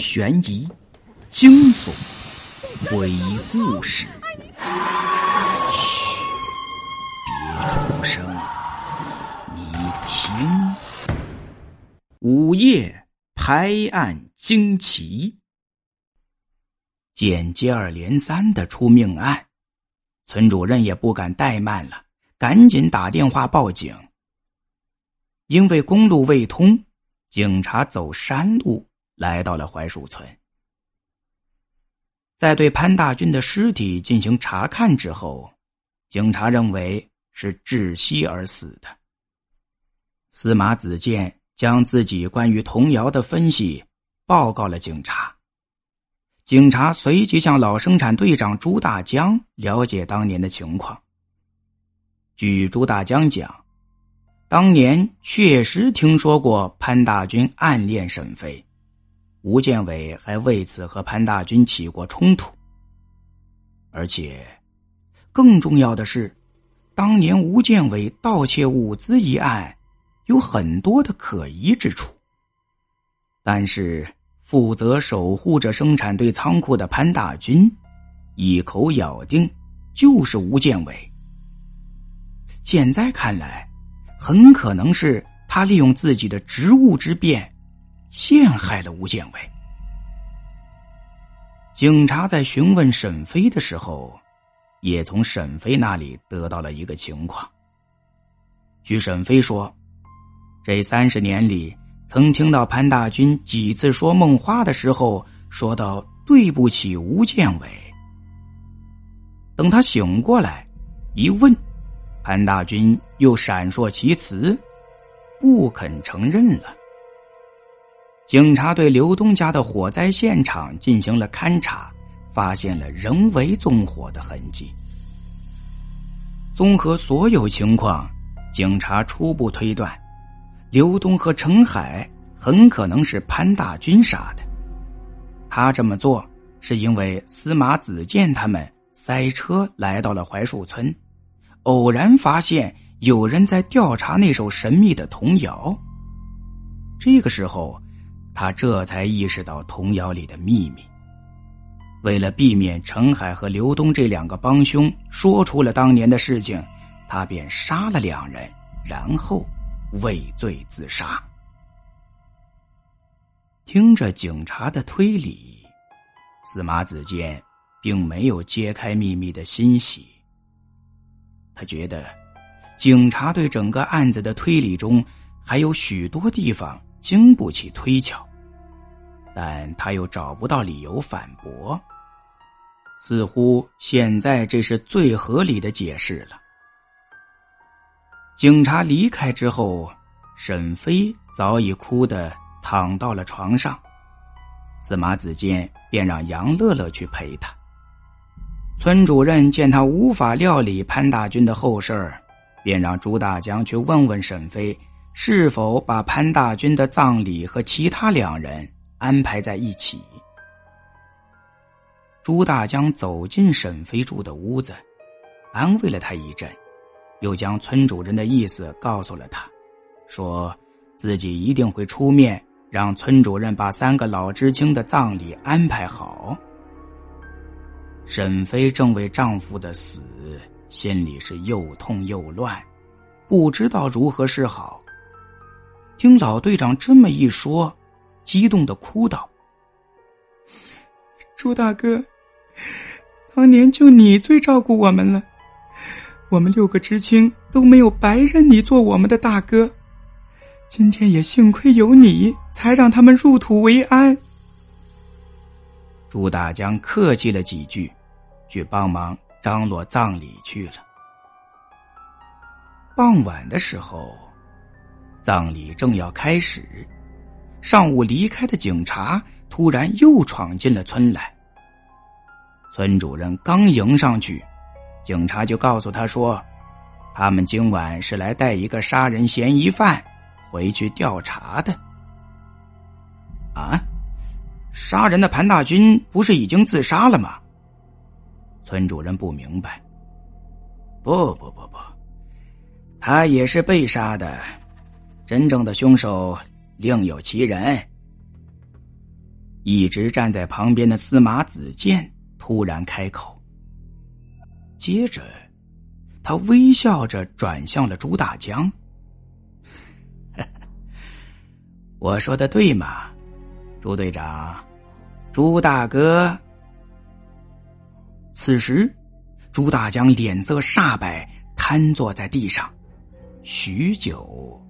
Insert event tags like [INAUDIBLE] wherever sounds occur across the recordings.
悬疑、惊悚、鬼故事。嘘，别出声，你听。午夜拍案惊奇，见接二连三的出命案，村主任也不敢怠慢了，赶紧打电话报警。因为公路未通，警察走山路来到了槐树村。在对潘大军的尸体进行查看之后，警察认为是窒息而死的。司马子健将自己关于童谣的分析报告了警察。警察随即向老生产队长朱大江了解当年的情况。据朱大江讲。当年确实听说过潘大军暗恋沈飞，吴建伟还为此和潘大军起过冲突。而且，更重要的是，当年吴建伟盗窃物资一案有很多的可疑之处。但是，负责守护着生产队仓库的潘大军一口咬定就是吴建伟。现在看来。很可能是他利用自己的职务之便，陷害了吴建伟。警察在询问沈飞的时候，也从沈飞那里得到了一个情况。据沈飞说，这三十年里，曾听到潘大军几次说梦话的时候，说到对不起吴建伟。等他醒过来，一问。潘大军又闪烁其词，不肯承认了。警察对刘东家的火灾现场进行了勘查，发现了人为纵火的痕迹。综合所有情况，警察初步推断，刘东和陈海很可能是潘大军杀的。他这么做是因为司马子健他们塞车来到了槐树村。偶然发现有人在调查那首神秘的童谣。这个时候，他这才意识到童谣里的秘密。为了避免陈海和刘东这两个帮凶说出了当年的事情，他便杀了两人，然后畏罪自杀。听着警察的推理，司马子健并没有揭开秘密的欣喜。他觉得，警察对整个案子的推理中还有许多地方经不起推敲，但他又找不到理由反驳。似乎现在这是最合理的解释了。警察离开之后，沈飞早已哭得躺到了床上，司马子健便让杨乐乐去陪他。村主任见他无法料理潘大军的后事儿，便让朱大江去问问沈飞是否把潘大军的葬礼和其他两人安排在一起。朱大江走进沈飞住的屋子，安慰了他一阵，又将村主任的意思告诉了他，说自己一定会出面让村主任把三个老知青的葬礼安排好。沈飞正为丈夫的死心里是又痛又乱，不知道如何是好。听老队长这么一说，激动的哭道：“朱大哥，当年就你最照顾我们了，我们六个知青都没有白认你做我们的大哥，今天也幸亏有你，才让他们入土为安。”朱大江客气了几句。去帮忙张罗葬礼去了。傍晚的时候，葬礼正要开始，上午离开的警察突然又闯进了村来。村主任刚迎上去，警察就告诉他说：“他们今晚是来带一个杀人嫌疑犯回去调查的。”啊，杀人的潘大军不是已经自杀了吗？村主任不明白。不不不不，他也是被杀的，真正的凶手另有其人。一直站在旁边的司马子建突然开口，接着他微笑着转向了朱大江：“ [LAUGHS] 我说的对吗，朱队长，朱大哥？”此时，朱大江脸色煞白，瘫坐在地上，许久，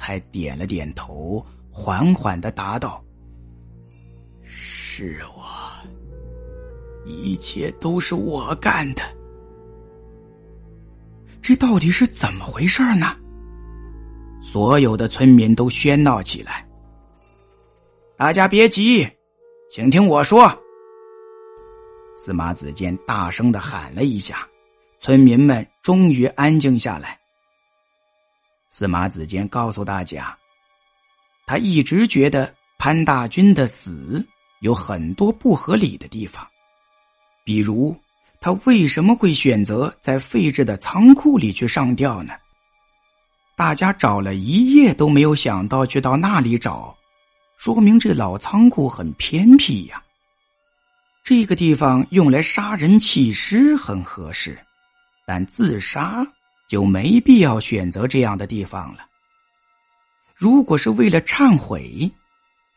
才点了点头，缓缓的答道。是我，一切都是我干的。这到底是怎么回事呢？所有的村民都喧闹起来。大家别急，请听我说。司马子建大声的喊了一下，村民们终于安静下来。司马子坚告诉大家，他一直觉得潘大军的死。有很多不合理的地方，比如他为什么会选择在废置的仓库里去上吊呢？大家找了一夜都没有想到去到那里找，说明这老仓库很偏僻呀。这个地方用来杀人弃尸很合适，但自杀就没必要选择这样的地方了。如果是为了忏悔。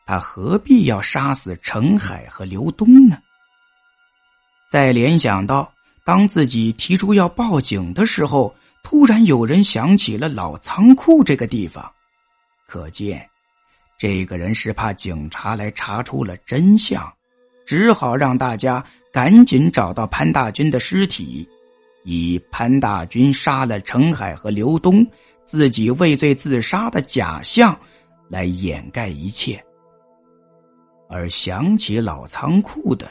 他何必要杀死程海和刘东呢？再联想到，当自己提出要报警的时候，突然有人想起了老仓库这个地方，可见这个人是怕警察来查出了真相，只好让大家赶紧找到潘大军的尸体，以潘大军杀了程海和刘东，自己畏罪自杀的假象来掩盖一切。而想起老仓库的，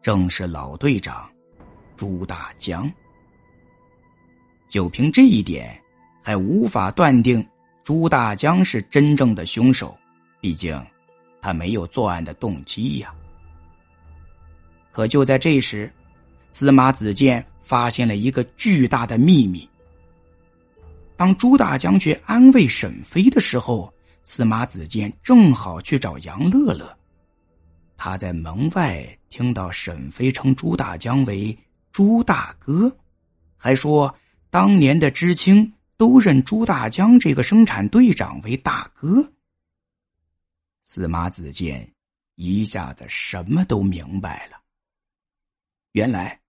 正是老队长朱大江。就凭这一点，还无法断定朱大江是真正的凶手，毕竟他没有作案的动机呀。可就在这时，司马子建发现了一个巨大的秘密。当朱大江去安慰沈飞的时候。司马子建正好去找杨乐乐，他在门外听到沈飞称朱大江为朱大哥，还说当年的知青都认朱大江这个生产队长为大哥。司马子建一下子什么都明白了。原来，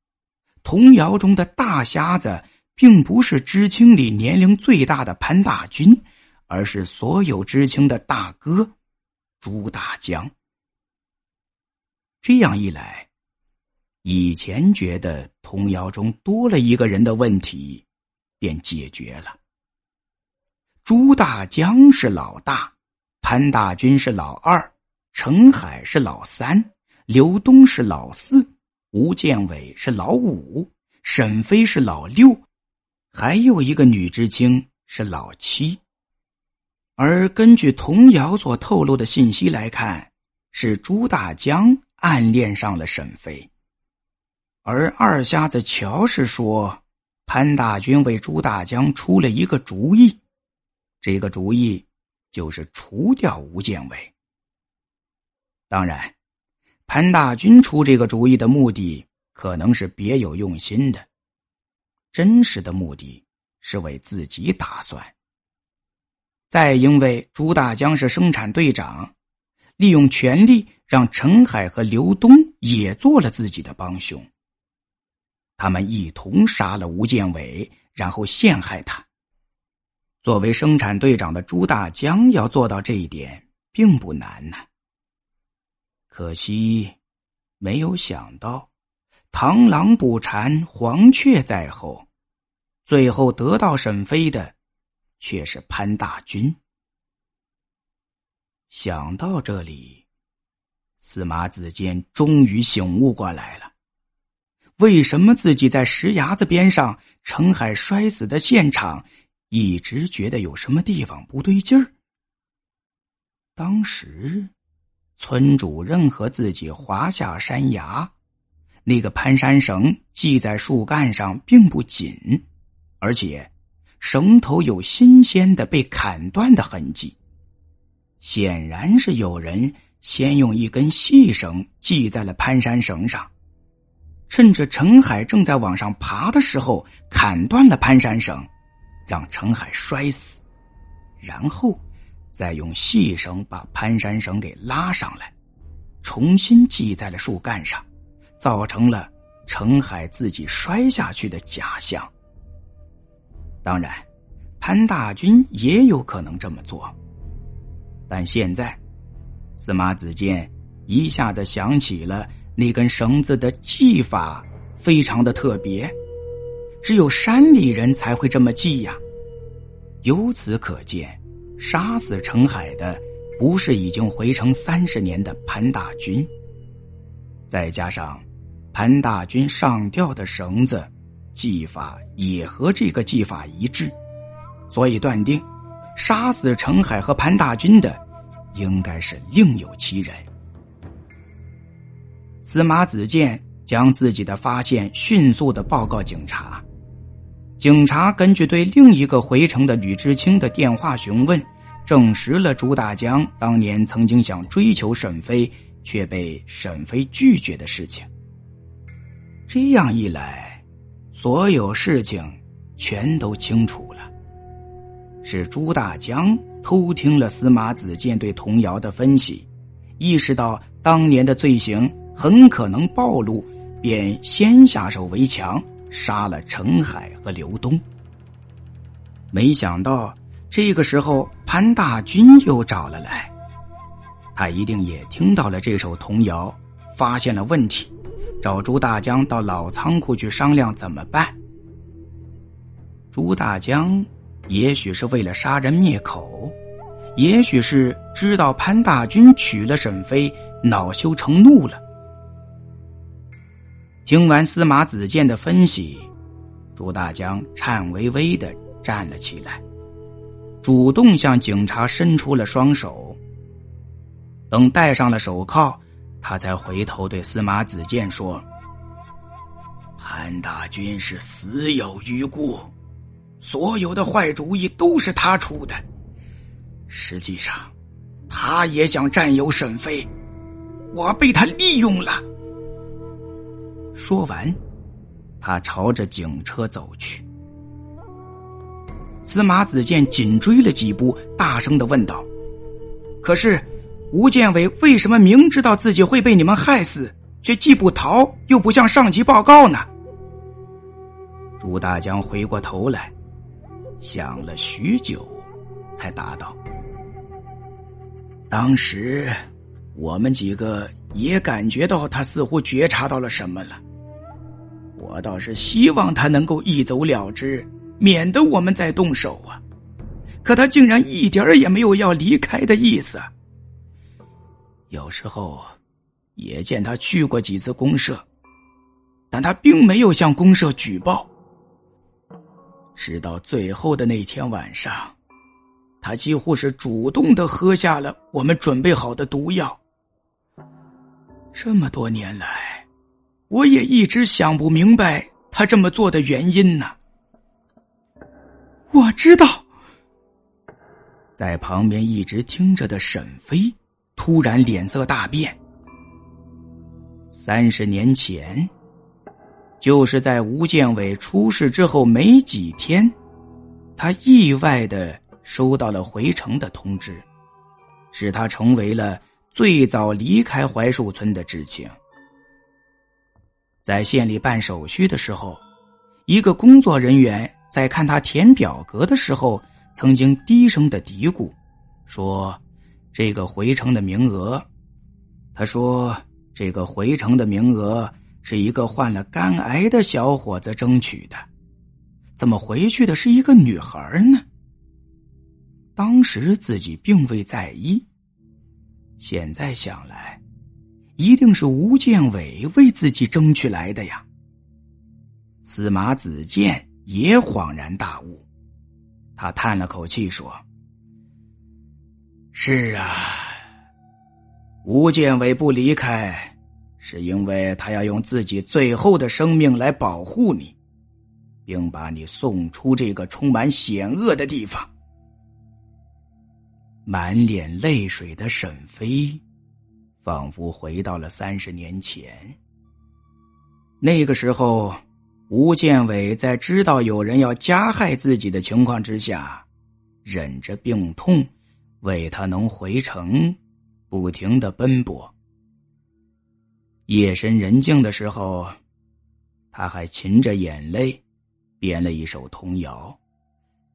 童谣中的大瞎子并不是知青里年龄最大的潘大军。而是所有知青的大哥，朱大江。这样一来，以前觉得童谣中多了一个人的问题，便解决了。朱大江是老大，潘大军是老二，程海是老三，刘东是老四，吴建伟是老五，沈飞是老六，还有一个女知青是老七。而根据童谣所透露的信息来看，是朱大江暗恋上了沈飞，而二瞎子乔是说，潘大军为朱大江出了一个主意，这个主意就是除掉吴建伟。当然，潘大军出这个主意的目的可能是别有用心的，真实的目的是为自己打算。再因为朱大江是生产队长，利用权力让陈海和刘东也做了自己的帮凶。他们一同杀了吴建伟，然后陷害他。作为生产队长的朱大江要做到这一点并不难呢。可惜，没有想到，螳螂捕蝉，黄雀在后，最后得到沈飞的。却是潘大军。想到这里，司马子建终于醒悟过来了：为什么自己在石崖子边上程海摔死的现场，一直觉得有什么地方不对劲儿？当时，村主任和自己滑下山崖，那个攀山绳系在树干上并不紧，而且。绳头有新鲜的被砍断的痕迹，显然是有人先用一根细绳系在了攀山绳上，趁着陈海正在往上爬的时候，砍断了攀山绳，让陈海摔死，然后再用细绳把攀山绳给拉上来，重新系在了树干上，造成了程海自己摔下去的假象。当然，潘大军也有可能这么做，但现在。司马子建一下子想起了那根绳子的系法，非常的特别，只有山里人才会这么系呀。由此可见，杀死陈海的不是已经回城三十年的潘大军。再加上潘大军上吊的绳子技法也和这个技法一致，所以断定杀死陈海和潘大军的。应该是另有其人。司马子建将自己的发现迅速的报告警察，警察根据对另一个回城的吕知清的电话询问，证实了朱大江当年曾经想追求沈飞却被沈飞拒绝的事情。这样一来，所有事情全都清楚了，是朱大江。偷听了司马子健对童谣的分析，意识到当年的罪行很可能暴露，便先下手为强，杀了程海和刘东。没想到这个时候潘大军又找了来，他一定也听到了这首童谣，发现了问题，找朱大江到老仓库去商量怎么办。朱大江。也许是为了杀人灭口，也许是知道潘大军娶了沈飞，恼羞成怒了。听完司马子建的分析，朱大江颤巍巍的站了起来，主动向警察伸出了双手。等戴上了手铐，他才回头对司马子建说：“潘大军是死有余辜。”所有的坏主意都是他出的，实际上，他也想占有沈飞，我被他利用了。说完，他朝着警车走去。司马子建紧追了几步，大声的问道：“可是，吴建伟为什么明知道自己会被你们害死，却既不逃，又不向上级报告呢？”朱大江回过头来。想了许久，才答道：“当时我们几个也感觉到他似乎觉察到了什么了。我倒是希望他能够一走了之，免得我们再动手啊。可他竟然一点也没有要离开的意思。有时候也见他去过几次公社，但他并没有向公社举报。”直到最后的那天晚上，他几乎是主动的喝下了我们准备好的毒药。这么多年来，我也一直想不明白他这么做的原因呢。我知道，在旁边一直听着的沈飞突然脸色大变。三十年前。就是在吴建伟出事之后没几天，他意外的收到了回城的通知，使他成为了最早离开槐树村的知青。在县里办手续的时候，一个工作人员在看他填表格的时候，曾经低声的嘀咕，说：“这个回城的名额。”他说：“这个回城的名额。”是一个患了肝癌的小伙子争取的，怎么回去的是一个女孩呢？当时自己并未在意，现在想来，一定是吴建伟为自己争取来的呀。司马子建也恍然大悟，他叹了口气说：“是啊，吴建伟不离开。”是因为他要用自己最后的生命来保护你，并把你送出这个充满险恶的地方。满脸泪水的沈飞仿佛回到了三十年前。那个时候，吴建伟在知道有人要加害自己的情况之下，忍着病痛，为他能回城，不停的奔波。夜深人静的时候，他还噙着眼泪，编了一首童谣，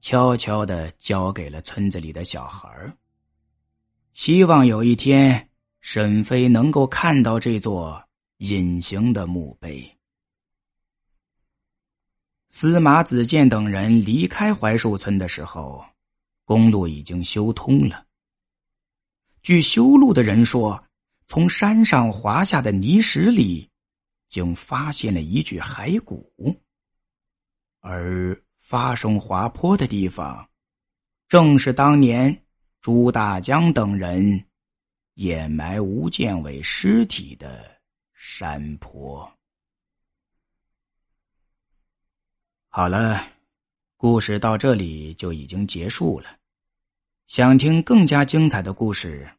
悄悄的交给了村子里的小孩希望有一天。沈飞能够看到这座隐形的墓碑。司马子建等人离开槐树村的时候，公路已经修通了。据修路的人说，从山上滑下的泥石里，竟发现了一具骸骨。而发生滑坡的地方，正是当年朱大江等人。掩埋吴建伟尸体的山坡。好了，故事到这里就已经结束了。想听更加精彩的故事，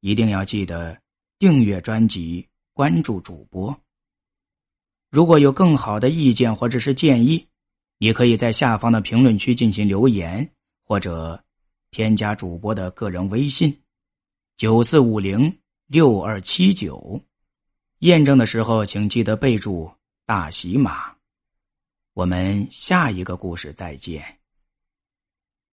一定要记得订阅专辑、关注主播。如果有更好的意见或者是建议，也可以在下方的评论区进行留言，或者添加主播的个人微信。九四五零六二七九，验证的时候请记得备注“大喜马”。我们下一个故事再见。